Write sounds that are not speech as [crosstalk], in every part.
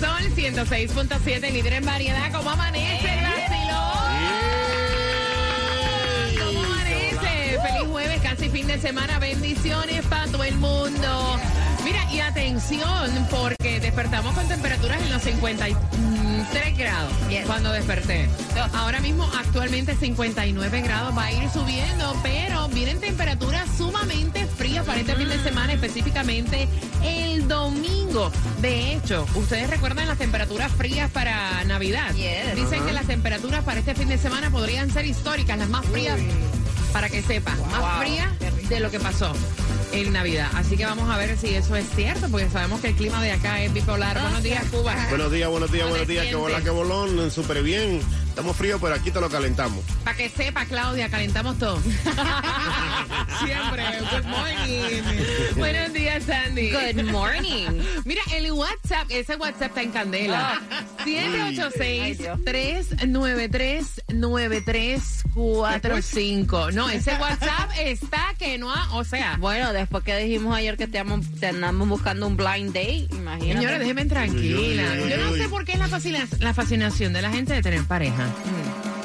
Sol 106.7, líder en variedad. ¿Cómo amanece el vacilón? ¿Cómo amanece? Feliz jueves, casi fin de semana. Bendiciones para todo el mundo. Mira, y atención, porque despertamos con temperaturas en los 53 grados cuando desperté. Ahora mismo, actualmente 59 grados, va a ir subiendo, pero vienen temperaturas sumamente frías para este fin de semana, específicamente el domingo. De hecho, ustedes recuerdan las temperaturas frías para Navidad. Yes. Dicen que las temperaturas para este fin de semana podrían ser históricas, las más frías, para que sepas, más frías de lo que pasó en Navidad. Así que vamos a ver si eso es cierto, porque sabemos que el clima de acá es bipolar. Buenos días, Cuba. Buenos días, buenos días, ¿Cómo buenos días. Que bola, que bolón. Súper bien. Estamos fríos, pero aquí te lo calentamos. Para que sepa, Claudia, calentamos todo. [laughs] Siempre. Good morning. Buenos días, Sandy. Good morning. Mira, el WhatsApp, ese WhatsApp está en candela. Dios. 786-393-9345. No, ese WhatsApp está que no ha, o sea, Bueno, después que dijimos ayer que te, amo- te andamos buscando un blind date, imagínate. señores, déjenme tranquila. Uy, uy, uy, Yo no sé por qué es la, fascina- la fascinación de la gente de tener pareja.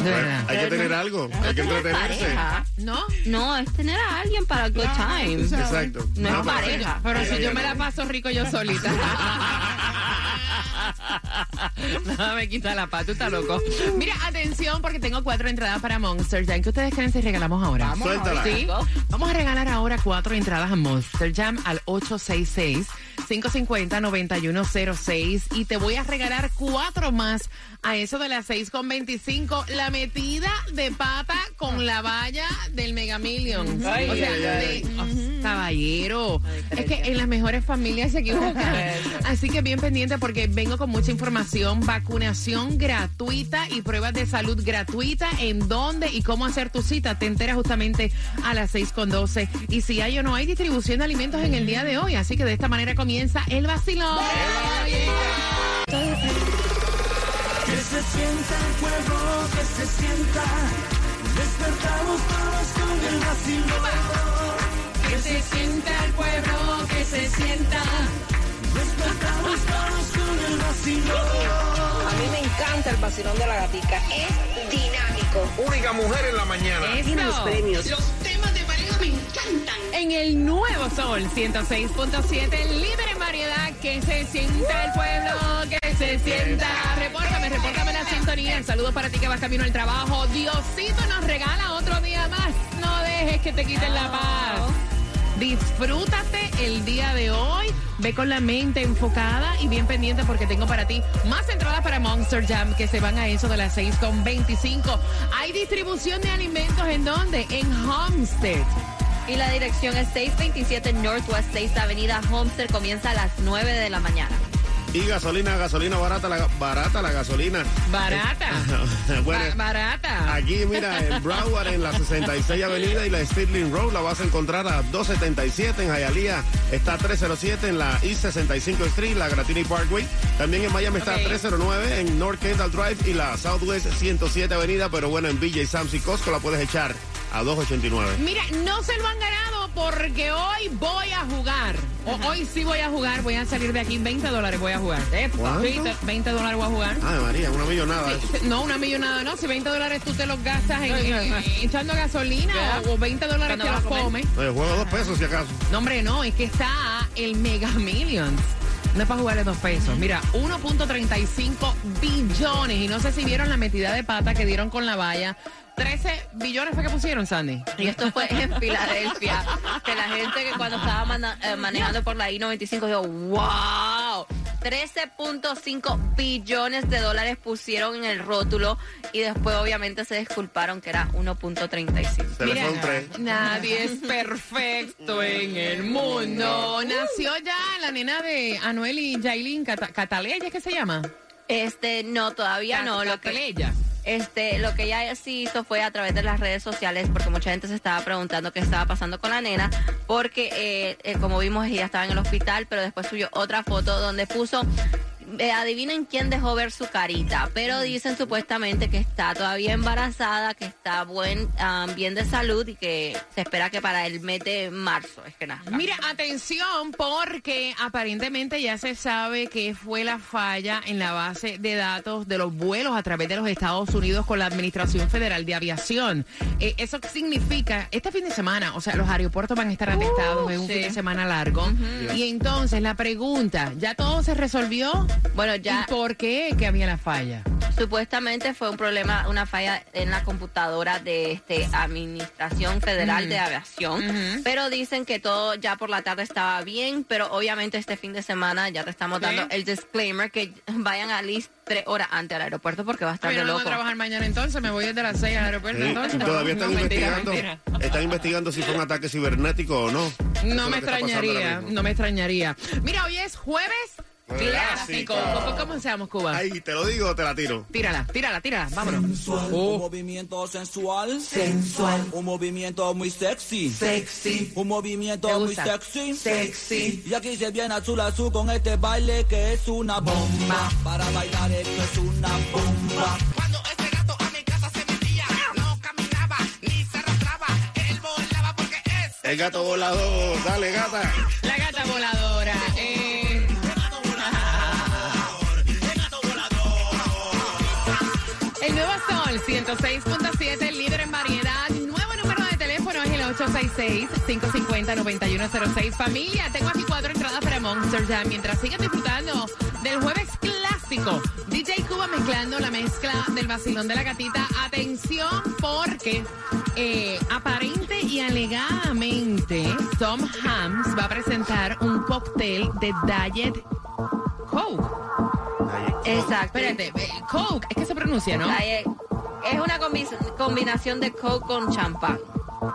De verdad. Hay que tener algo. Hay que tener entretenerse. pareja. ¿No? No, es tener a alguien para good times. Exacto. No es pero- pareja. Pero si yo me la paso rico yo solita. [laughs] [laughs] Nada me quita la paz, tú estás loco. Mira, atención, porque tengo cuatro entradas para Monster Jam. ¿Qué ustedes creen si regalamos ahora? Suéltala. Sí. Vamos a regalar ahora cuatro entradas a Monster Jam al 866-550-9106 y te voy a regalar cuatro más a eso de las 6.25. La metida de pata con la valla del Mega Millions. Ay, o sea, ay, de- oh, caballero. Es que en las mejores familias se equivocan. [laughs] Así que bien pendiente porque vengo con mucha información, vacunación gratuita y pruebas de salud gratuita en dónde y cómo hacer tu cita. Te enteras justamente a las 6 con 12. Y si hay o no hay distribución de alimentos en el día de hoy. Así que de esta manera comienza el vacilón. Que se sienta el pueblo, que se sienta. Despertamos todos con el vacilón. Que se sienta el pueblo, que se sienta. Despertamos todos con el vacilón. A mí me encanta el vacilón de la gatica. Es dinámico. Única mujer en la mañana. Tiene los Eso. premios. En el nuevo sol 106.7, líder en variedad, que se sienta el pueblo, que se sienta. Repórtame, repórtame la sintonía. Saludos para ti que vas camino al trabajo. Diosito nos regala otro día más. No dejes que te quiten la paz. Disfrútate el día de hoy. Ve con la mente enfocada y bien pendiente porque tengo para ti más entradas para Monster Jam que se van a eso de las 6 con 25. Hay distribución de alimentos en dónde? En Homestead. Y la dirección es 627 Northwest 6 Avenida Homestead. Comienza a las 9 de la mañana. Y gasolina, gasolina barata, la, barata la gasolina. Barata. [laughs] bueno, Ba- barata. aquí mira, en [laughs] Broward, en la 66 Avenida y la Stirling Road, la vas a encontrar a 277. En Hialeah está a 307 en la East 65 Street, la Gratini Parkway. También en Miami está Ok. a 309 en North Kendall Drive y la Southwest 107 Avenida. Pero bueno, en BJ Sam's y Costco la puedes echar a 289. Mira, no se lo han ganado porque hoy voy a jugar. O hoy sí voy a jugar. Voy a salir de aquí 20 dólares voy a jugar. Sí, te- 20 dólares voy a jugar. Ay, María, una millonada. Sí, No, una millonada, no. Si 20 dólares tú te los gastas en, en- en- echando gasolina o, o 20 dólares ¿Cuándo te los comes. Oye, juego dos pesos si acaso. No, hombre, no, es que está el Mega Millions. No es para jugarle dos pesos. Mira, 1.35 billones. Y no sé si vieron la metida de pata que dieron con la valla. 13 billones fue que pusieron, Sandy. Y esto fue en Filadelfia. Que la gente que cuando estaba eh, manejando por la I-95 dijo, wow. 13.5 billones de dólares pusieron en el rótulo y después obviamente se disculparon que era 1.35. Se le fue un tres. nadie es perfecto en el [laughs] mundo. Nació ya la nena de Anuel y Jailin Cata- Cataleya, ¿es que se llama? Este, no, todavía no. Lo que, Cataleya. este, lo que ella sí hizo fue a través de las redes sociales, porque mucha gente se estaba preguntando qué estaba pasando con la nena, porque eh, eh, como vimos ella estaba en el hospital, pero después subió otra foto donde puso, eh, adivinen quién dejó ver su carita, pero dicen supuestamente que está todavía embarazada, que está buen, ah, bien de salud y que se espera que para el mes de marzo es que nazca. Mira, atención, porque aparentemente ya se sabe que fue la falla en la base de datos de los vuelos a través de los Estados Unidos con la Administración Federal de Aviación. Eh, eso significa, este fin de semana, o sea, los aeropuertos van a estar atestados, es un sí. fin de semana largo. Y entonces la pregunta, ¿ya todo se resolvió? Bueno, ya ¿Y por qué que había la falla? Supuestamente fue un problema, una falla en la computadora de este Administración Federal de Aviación, Ujú. pero dicen que todo ya por la tarde estaba bien, pero obviamente este fin de semana ya te estamos dando el disclaimer que vayan a list tres horas antes al aeropuerto porque va a estar Yo de no voy a loco. trabajar mañana entonces, me voy desde las 6 al aeropuerto Sí, entonces. Todavía están No, investigando. mentira. Están investigando si fue un ataque cibernético o no. No me extrañaría, no me extrañaría. Mira, hoy es jueves Clásico. clásico. ¿Cómo comenzamos, Cuba? Ay, te lo digo o te la tiro. Tírala, tírala, tírala, vámonos. Sensual, Oh. un movimiento sensual, Sensual, un movimiento muy sexy, sexy, un movimiento muy sexy, sexy. Y aquí se viene azul azul con este baile que es una bomba. Para bailar esto es una bomba. Cuando este gato a mi casa se metía, no caminaba ni se arrastraba, él volaba porque es El gato volador, dale gata. La gata voladora. Eh... nuevo Sol 106.7, el líder en variedad. Nuevo número de teléfono es el 866-550-9106. Familia, tengo aquí cuatro entradas para Monster Jam. Mientras sigan disfrutando del jueves clásico, DJ Cuba mezclando la mezcla del vacilón de la gatita. Atención, porque eh, aparente y alegadamente Tom Hams va a presentar un cóctel de Diet Coke. Exacto. Espérate, Coke, es que se pronuncia, ¿no? Es una combi- combinación de Coke con champán.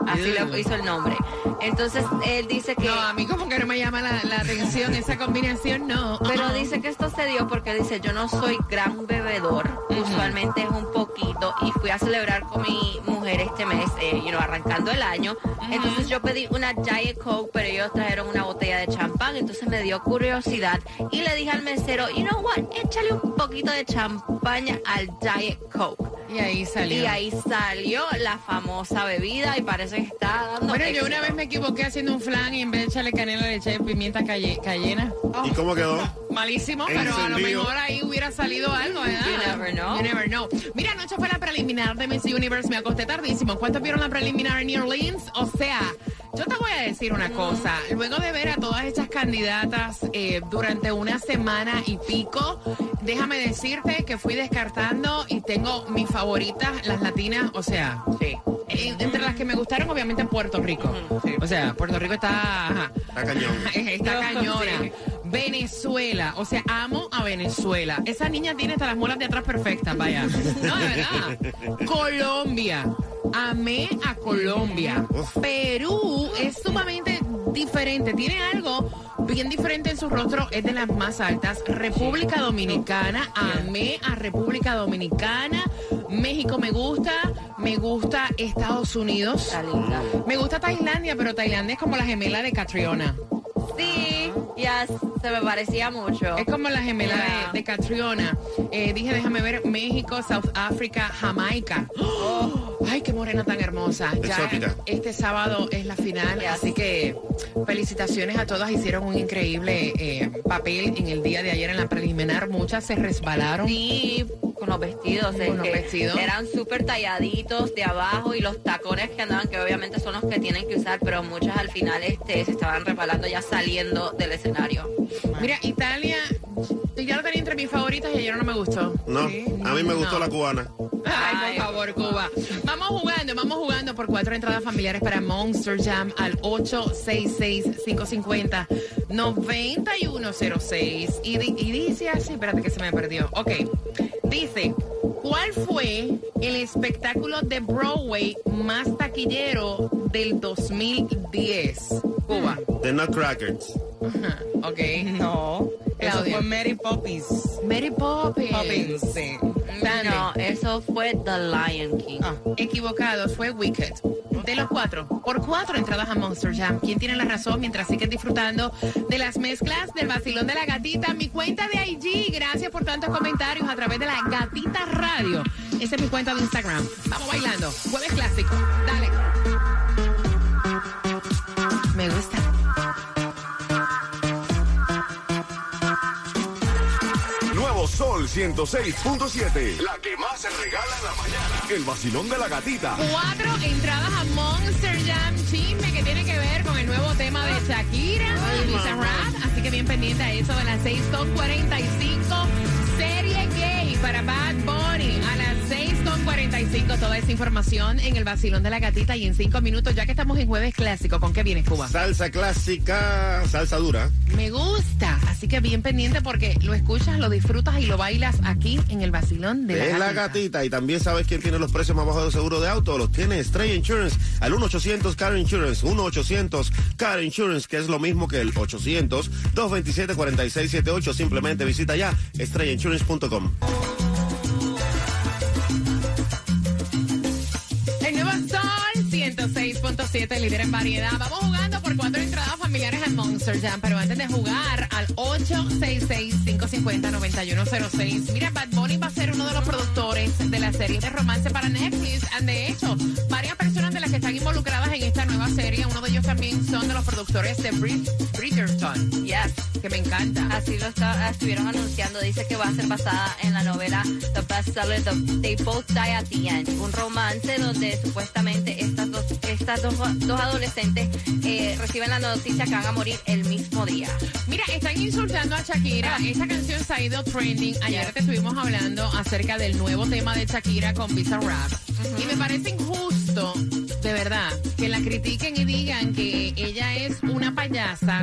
Así lo hizo el nombre. Entonces él dice que No, a mí como que no me llama la, la atención esa combinación, no. Pero dice que esto se dio porque dice, yo no soy gran bebedor, usualmente es un y fui a celebrar con mi mujer este mes, eh, you know, arrancando el año. Entonces yo pedí una Diet Coke, pero ellos trajeron una botella de champán, entonces me dio curiosidad y le dije al mesero, you know what, échale un poquito de champaña al Diet Coke. Y ahí salió. Y ahí salió la famosa bebida y parece que está dando Bueno, yo una vez me equivoqué haciendo un flan y en vez de echarle canela le eché pimienta calle- cayena. ¿Y cómo quedó? Malísimo, pero a lo mejor ahí hubiera salido algo, ¿verdad? You never know. You never know. Mira, anoche fue la preliminar de Miss Universe, me acosté tardísimo. ¿Cuántos vieron la preliminar en New Orleans? O sea, yo te voy a decir una cosa. Luego de ver a todas estas candidatas eh, durante una semana y pico, déjame decirte que fui descartando y tengo mis favoritas, las latinas, o sea, Sí. eh, entre las que me gustaron, obviamente Puerto Rico. O sea, Puerto Rico está... ajá. Está cañón. [laughs] Está [laughs] cañona. sí. Venezuela, o sea, amo a Venezuela. Esa niña tiene hasta las muelas de atrás perfectas, vaya. No, de verdad. [laughs] Colombia. Amé a Colombia. Perú es sumamente diferente. Tiene algo bien diferente en su rostro. Es de las más altas. República Dominicana. Amé a República Dominicana. México me gusta. Me gusta Estados Unidos. Me gusta Tailandia, pero Tailandia es como la gemela de Catriona. Sí, ya se me parecía mucho. Es como la gemela Yeah. de, de Catriona. Eh, dije, déjame ver México, South Africa, Jamaica. ¡Oh! [gasps] Ay, qué morena tan hermosa. Ya este sábado es la final, Yes. así que felicitaciones a todas. Hicieron un increíble eh, papel en el día de ayer en la preliminar. Muchas se resbalaron. Sí, con los vestidos. es Con los vestidos. Eran súper talladitos de abajo y los tacones que andaban, que obviamente son los que tienen que usar, pero muchas al final este, se estaban resbalando ya saliendo del escenario. Mira, Italia, ya lo tenía entre mis favoritas y ayer no me gustó. No, Sí. a mí me gustó No. la cubana. Ay, por favor, Cuba. Vamos jugando, vamos jugando por cuatro entradas familiares para Monster Jam al 866-550-9106. Y, y dice así, espérate que se me perdió. Ok, dice, ¿cuál fue el espectáculo de Broadway más taquillero del 2010? Cuba. The Nutcrackers. Ok. No, eso fue Mary Poppins. Mary Poppins. Poppins, sí. Sandy. No, eso fue The Lion King. Ah, Equivocado, fue Wicked. De los cuatro, por cuatro entradas a Monster Jam. ¿Quién tiene la razón mientras sigues disfrutando de las mezclas del vacilón de la gatita? Mi cuenta de IG, gracias por tantos comentarios a través de la gatita radio. Esa es mi cuenta de Instagram. Vamos bailando. Jueves clásico. Dale. Sol 106.7. La que más se regala en la mañana. El vacilón de la gatita. Cuatro entradas a Monster Jam chisme que tiene que ver con el nuevo tema de Shakira y Bizarrap. Así que bien pendiente a eso de las 6.45. Serie gay para Bad Bunny a las 6.45. Toda esa información en el vacilón de la gatita y en cinco minutos, ya que estamos en jueves clásico. ¿Con qué vienes, Cuba? Salsa clásica, salsa dura. Me gusta. Así que bien pendiente porque lo escuchas, lo disfrutas y lo bailas aquí en el vacilón de la Es gatita. la gatita y también sabes quién tiene los precios más bajos de seguro de auto. Los tiene Stray Insurance al 1-800 Car Insurance. 1-800 Car Insurance, que es lo mismo que el 800-227-4678. Simplemente visita ya strayinsurance.com. 106.7, líder en variedad. Vamos jugando por cuatro entradas familiares al Monster Jam, pero antes de jugar al 866-550-9106. Mira, Bad Bunny va a ser uno de los productores de la serie de romance para Netflix. De hecho, varias personas de las que están involucradas en esta nueva serie, uno de ellos también son de los productores de Brid- Bridgerton. Yes. Que me encanta. Así lo está- estuvieron anunciando. Dice que va a ser basada en la novela The Bestseller The They Both Die at the End. Un romance donde supuestamente estas dos, estas dos, dos adolescentes eh, reciben la noticia que van a morir el mismo día. Mira, están insultando a Shakira. Esta canción se ha ido trending. Ayer te estuvimos hablando acerca del nuevo tema de Shakira con Bizarrap. Y me parece injusto, de verdad, que la critiquen y digan que ella es una payasa,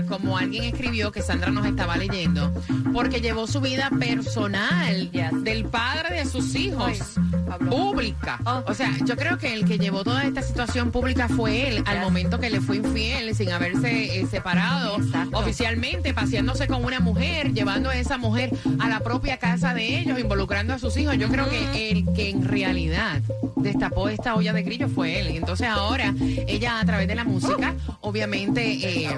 como alguien escribió que Sandra nos estaba leyendo, porque llevó su vida personal Yes. del padre de sus hijos Ay, Pablo. pública. Oh. O sea, yo creo que el que llevó toda esta situación pública fue él al Yes. momento que le fue infiel sin haberse eh, separado Exacto. oficialmente, paseándose con una mujer, llevando a esa mujer a la propia casa de ellos, involucrando a sus hijos. Yo creo que el que en realidad destapó esta olla de grillo fue él. Y entonces ahora ella a través de la música, obviamente, eh,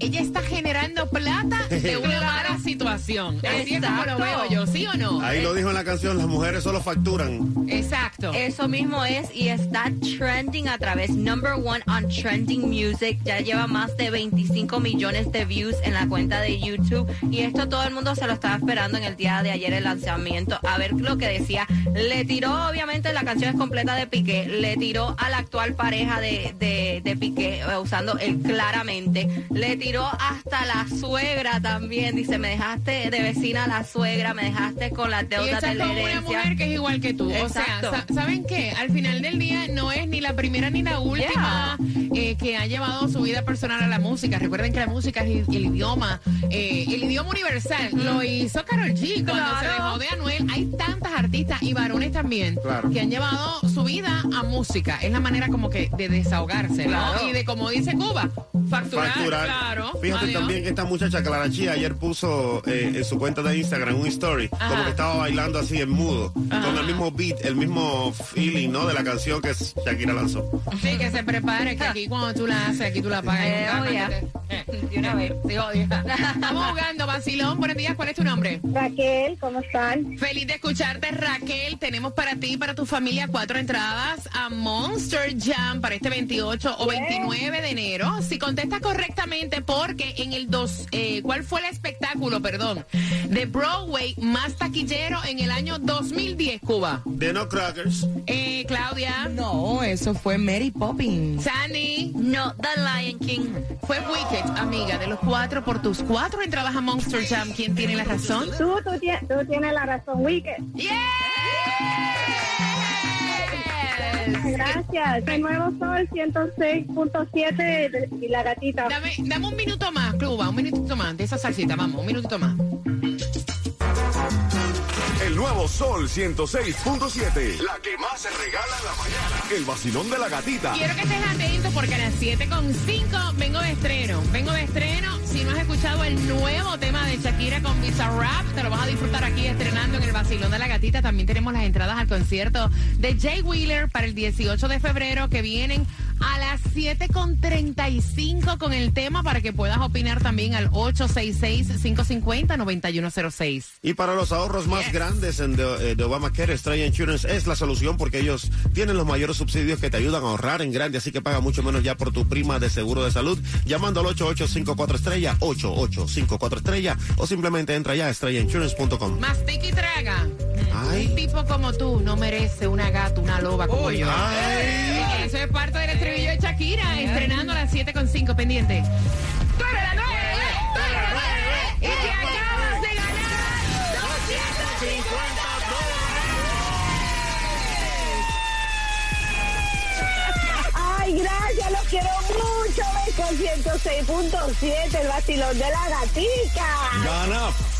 ella está generando plata de [laughs] una mala situación. Así es como lo veo yo, ¿sí o no? Ahí lo dijo en la canción, las mujeres solo facturan. Exacto. Eso mismo es y está trending a través number one on trending music. Ya lleva más de 25 millones de views en la cuenta de YouTube y esto todo el mundo se lo estaba esperando en el día de ayer el lanzamiento. A ver lo que decía. Le tiró, obviamente la canción es completa de Piqué, le tiró a la actual pareja de, de, de Piqué eh, usando el claramente. Le tiró hasta la suegra también. Dice, me dejaste de vecina a la suegra, me dejaste con las deudas esta de es la como una herencia. mujer que es igual que tú. O sea, ¿saben qué? Al final del día no es ni la primera ni la última eh, que ha llevado su vida personal a la música. Recuerden que la música es el, el idioma, eh, el idioma universal. Lo hizo Carol G cuando se dejó de Anuel. Hay tantas artistas y varones también Claro. que han llevado su vida a música. Es la manera como que de desahogarse, ¿no? Claro. Y de, como dice Cuba, facturar. Facturar. Claro. Fíjate Adiós. también que esta muchacha Clara Chía ayer puso eh, en su cuenta de Instagram un story, Ajá. como que estaba bailando así en mudo, Ajá. con el mismo beat, el mismo feeling, ¿no? De la canción que Shakira lanzó. Sí, que se prepare, que aquí cuando tú la haces, aquí tú la pagas. Eh, te- eh. De una vez. Sí, odia. Estamos jugando, Basilón. Buenos días, ¿cuál es tu nombre? Raquel, ¿cómo están? Feliz de escucharte, Raquel. Tenemos para ti y para tu familia cuatro entradas a Monster Jam para este 28 28 o 29 de enero. Si contestas correctamente, porque en el dos, eh, ¿cuál fue el espectáculo, perdón, de Broadway más taquillero en el año 2010, Cuba? The Nutcrackers. Eh, Claudia, No, eso fue Mary Poppins. Sandy, No, The Lion King. fue Wicked, amiga, de los cuatro por tus cuatro entradas a Monster Jam. ¿Quién tiene la razón? Tú, tú, tú tienes la razón, Wicked. ¡Yes! Gracias. El nuevo sol 106.7 de- y la gatita. Dame, dame un minuto más, Cluba, un minutito más de esa salsita, vamos, un minutito más. Nuevo Sol 106.7. La que más se regala en la mañana. El vacilón de la gatita. Quiero que estés atento porque a las 7.5 vengo de estreno. Vengo de estreno. Si no has escuchado el nuevo tema de Shakira con Visa Rap, te lo vas a disfrutar aquí estrenando en el Basilón de la Gatita. También tenemos las entradas al concierto de Jay Wheeler para el 18 de febrero que vienen a las 7.35 con el tema para que puedas opinar también al 866-550-9106. Y para los ahorros más grandes en de, eh, de Obamacare, Estrella Insurance es la solución porque ellos tienen los mayores subsidios que te ayudan a ahorrar en grande, así que paga mucho menos ya por tu prima de seguro de salud, llamando al 8854 estrella, 8854 estrella, o simplemente entra ya a estrellainsurance.com. Mastica y traga. Ay. Un tipo como tú no merece una gata, una loba como yo. Ay. Eso es parte del estribillo de Shakira, estrenando a las 7.5 pendiente. ¡Tú eres la nueve! ¡Tú eres la nueve! ¡Y te acabas de ganar 250 Ay, gracias, los quiero mucho. ven, Con 106.7, el vacilón de la gatita. Gana